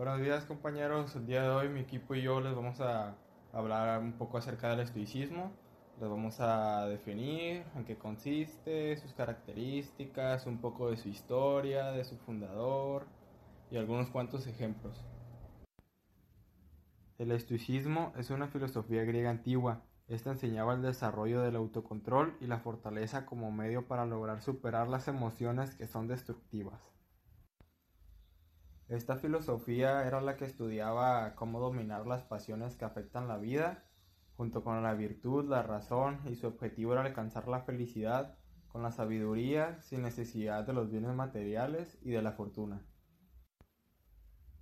Buenos días compañeros, el día de hoy mi equipo y yo les vamos a hablar un poco acerca del estoicismo. Les vamos a definir en qué consiste, sus características, un poco de su historia, de su fundador y algunos cuantos ejemplos. El estoicismo es una filosofía griega antigua. Esta enseñaba el desarrollo del autocontrol y la fortaleza como medio para lograr superar las emociones que son destructivas. Esta filosofía era la que estudiaba cómo dominar las pasiones que afectan la vida, junto con la virtud, la razón, y su objetivo era alcanzar la felicidad con la sabiduría sin necesidad de los bienes materiales y de la fortuna.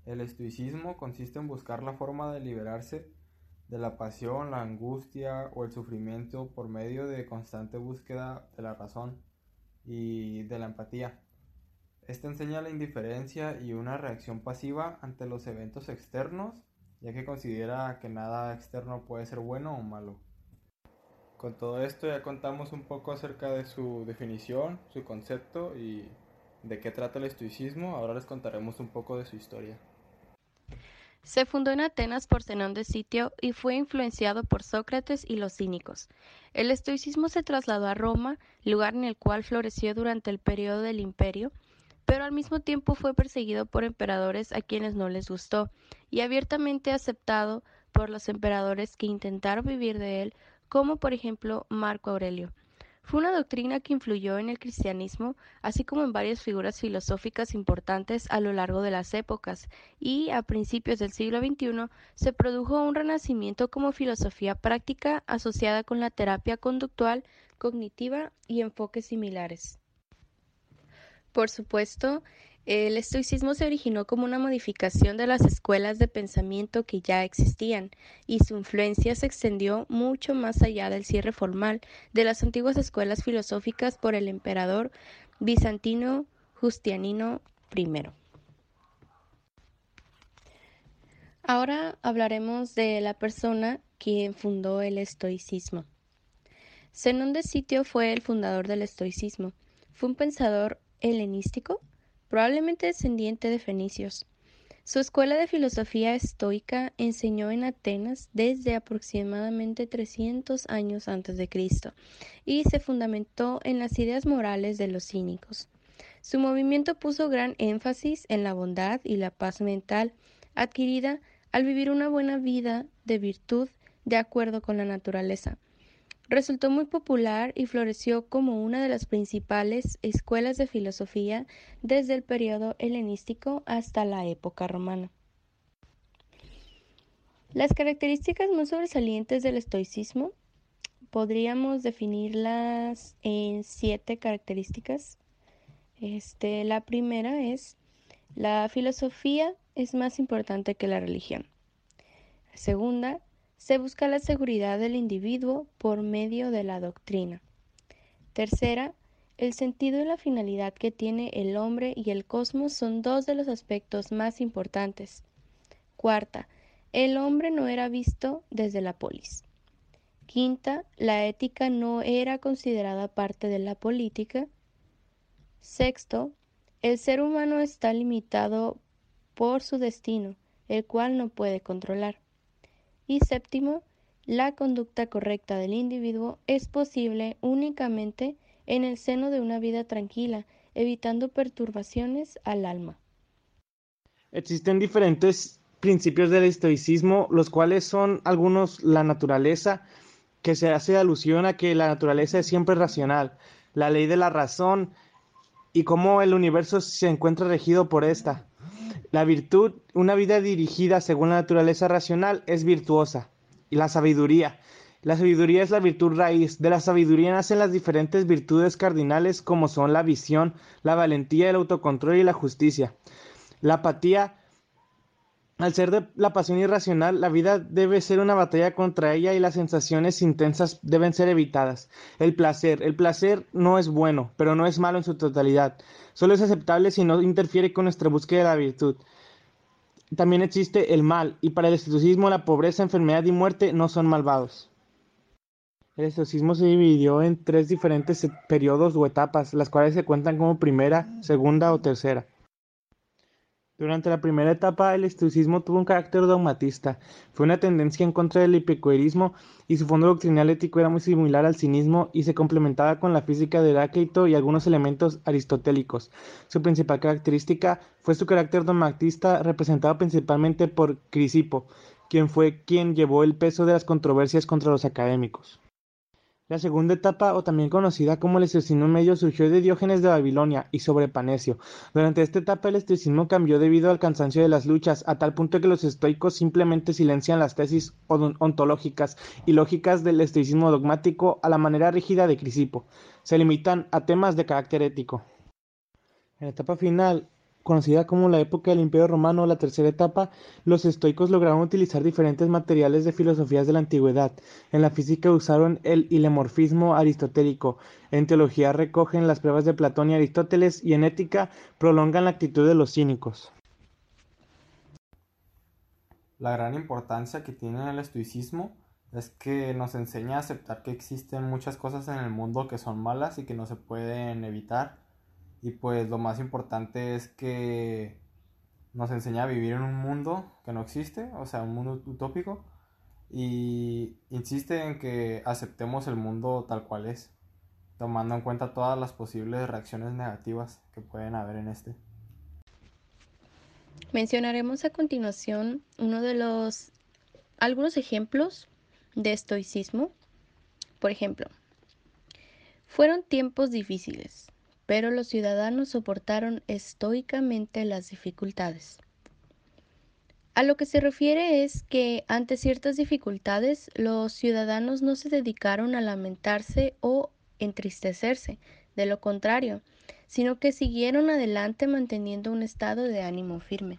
El estoicismo consiste en buscar la forma de liberarse de la pasión, la angustia o el sufrimiento por medio de constante búsqueda de la razón y de la empatía. Esta enseña la indiferencia y una reacción pasiva ante los eventos externos, ya que considera que nada externo puede ser bueno o malo. Con todo esto ya contamos un poco acerca de su definición, su concepto y de qué trata el estoicismo. Ahora les contaremos un poco de su historia. Se fundó en Atenas por Zenón de Sitio y fue influenciado por Sócrates y los cínicos. El estoicismo se trasladó a Roma, lugar en el cual floreció durante el periodo del imperio, pero al mismo tiempo fue perseguido por emperadores a quienes no les gustó y abiertamente aceptado por los emperadores que intentaron vivir de él, como por ejemplo Marco Aurelio. Fue una doctrina que influyó en el cristianismo, así como en varias figuras filosóficas importantes a lo largo de las épocas, y a principios del siglo XXI se produjo un renacimiento como filosofía práctica asociada con la terapia conductual, cognitiva y enfoques similares. Por supuesto, el estoicismo se originó como una modificación de las escuelas de pensamiento que ya existían, y su influencia se extendió mucho más allá del cierre formal de las antiguas escuelas filosóficas por el emperador bizantino Justianino I. Ahora hablaremos de la persona quien fundó el estoicismo. Zenón de Sitio fue el fundador del estoicismo. Fue un pensador helenístico, probablemente descendiente de fenicios. Su escuela de filosofía estoica enseñó en Atenas desde aproximadamente 300 años antes de Cristo y se fundamentó en las ideas morales de los cínicos. Su movimiento puso gran énfasis en la bondad y la paz mental adquirida al vivir una buena vida de virtud de acuerdo con la naturaleza Resultó muy popular y floreció como una de las principales escuelas de filosofía desde el periodo helenístico hasta la época romana. Las características más sobresalientes del estoicismo podríamos definirlas en siete características. Este, la primera es la filosofía es más importante que la religión. La segunda, se busca la seguridad del individuo por medio de la doctrina. Tercera, el sentido y la finalidad que tiene el hombre y el cosmos son dos de los aspectos más importantes. Cuarta, el hombre no era visto desde la polis. Quinta, la ética no era considerada parte de la política. Sexto, el ser humano está limitado por su destino, el cual no puede controlar. Y séptimo, la conducta correcta del individuo es posible únicamente en el seno de una vida tranquila, evitando perturbaciones al alma. Existen diferentes principios del estoicismo, los cuales son algunos la naturaleza, que se hace alusión a que la naturaleza es siempre racional, la ley de la razón y cómo el universo se encuentra regido por esta. La virtud, una vida dirigida según la naturaleza racional, es virtuosa. Y la sabiduría. La sabiduría es la virtud raíz. De la sabiduría nacen las diferentes virtudes cardinales como son la visión, la valentía, el autocontrol y la justicia. La apatía, al ser de la pasión irracional, la vida debe ser una batalla contra ella y las sensaciones intensas deben ser evitadas. El placer, el placer no es bueno, pero no es malo en su totalidad. Solo es aceptable si no interfiere con nuestra búsqueda de la virtud. También existe el mal, y para el estoicismo la pobreza, enfermedad y muerte no son malvados. El estoicismo se dividió en tres diferentes periodos o etapas, las cuales se cuentan como primera, segunda o tercera. Durante la primera etapa, el estoicismo tuvo un carácter dogmatista. Fue una tendencia en contra del epicureísmo y su fondo doctrinal ético era muy similar al cinismo y se complementaba con la física de Heráclito y algunos elementos aristotélicos. Su principal característica fue su carácter dogmatista, representado principalmente por Crisipo, quien fue quien llevó el peso de las controversias contra los académicos. La segunda etapa, o también conocida como el estoicismo medio, surgió de Diógenes de Babilonia y sobre Panecio. Durante esta etapa el estoicismo cambió debido al cansancio de las luchas, a tal punto que los estoicos simplemente silencian las tesis ontológicas y lógicas del estoicismo dogmático a la manera rígida de Crisipo. Se limitan a temas de carácter ético. En la etapa final, conocida como la época del Imperio Romano, la tercera etapa, los estoicos lograron utilizar diferentes materiales de filosofías de la antigüedad. En la física usaron el ilemorfismo aristotélico, en teología recogen las pruebas de Platón y Aristóteles y en ética prolongan la actitud de los cínicos. La gran importancia que tiene el estoicismo es que nos enseña a aceptar que existen muchas cosas en el mundo que son malas y que no se pueden evitar y pues lo más importante es que nos enseña a vivir en un mundo que no existe, o sea, un mundo utópico. Y insiste en que aceptemos el mundo tal cual es, tomando en cuenta todas las posibles reacciones negativas que pueden haber en este. Mencionaremos a continuación uno de los algunos ejemplos de estoicismo. Por ejemplo, fueron tiempos difíciles, pero los ciudadanos soportaron estoicamente las dificultades. A lo que se refiere es que ante ciertas dificultades los ciudadanos no se dedicaron a lamentarse o entristecerse, de lo contrario, sino que siguieron adelante manteniendo un estado de ánimo firme.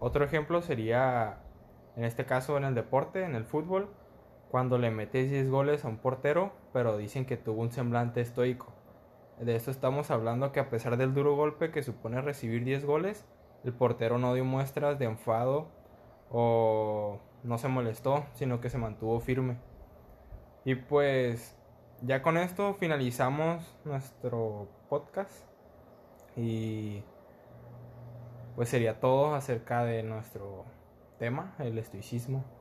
Otro ejemplo sería, en este caso, en el deporte, en el fútbol, cuando le metes 10 goles a un portero, pero dicen que tuvo un semblante estoico. De eso estamos hablando que a pesar del duro golpe que supone recibir 10 goles, el portero no dio muestras de enfado o no se molestó, sino que se mantuvo firme. Y pues ya con esto finalizamos nuestro podcast y pues sería todo acerca de nuestro tema, el estoicismo.